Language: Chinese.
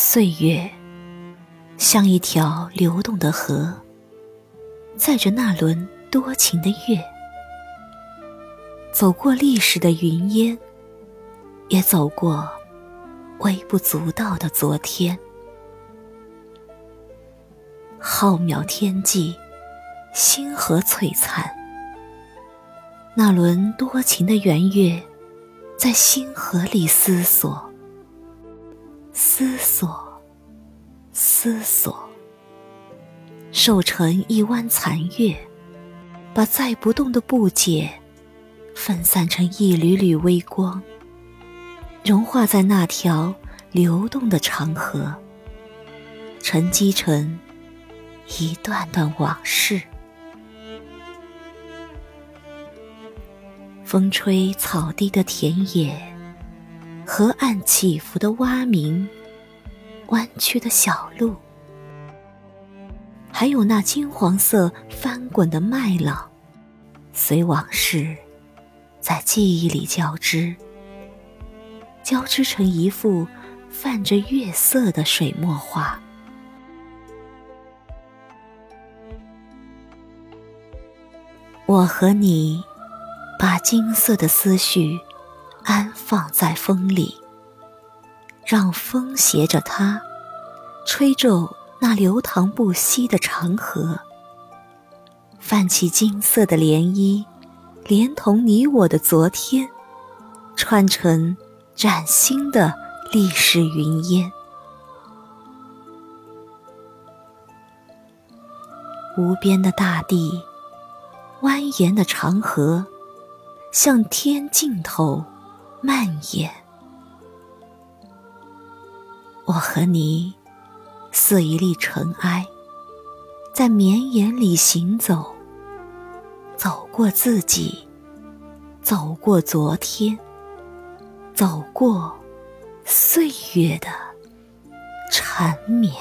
岁月像一条流动的河，载着那轮多情的月，走过历史的云烟，也走过微不足道的昨天。浩渺天际，星河璀璨，那轮多情的圆月，在星河里思索。思索，思索，瘦成一弯残月，把载不动的不解分散成一缕缕微光，融化在那条流动的长河，沉积成一段段往事。风吹草低的田野。河岸起伏的蛙鸣，弯曲的小路，还有那金黄色翻滚的麦浪，随往事在记忆里交织，交织成一幅泛着月色的水墨画。我和你，把金色的思绪。安放在风里，让风携着它，吹皱那流淌不息的长河，泛起金色的涟漪，连同你我的昨天，串成崭新的历史云烟。无边的大地，蜿蜒的长河，向天尽头。蔓延，我和你似一粒尘埃，在绵延里行走，走过自己，走过昨天，走过岁月的缠绵。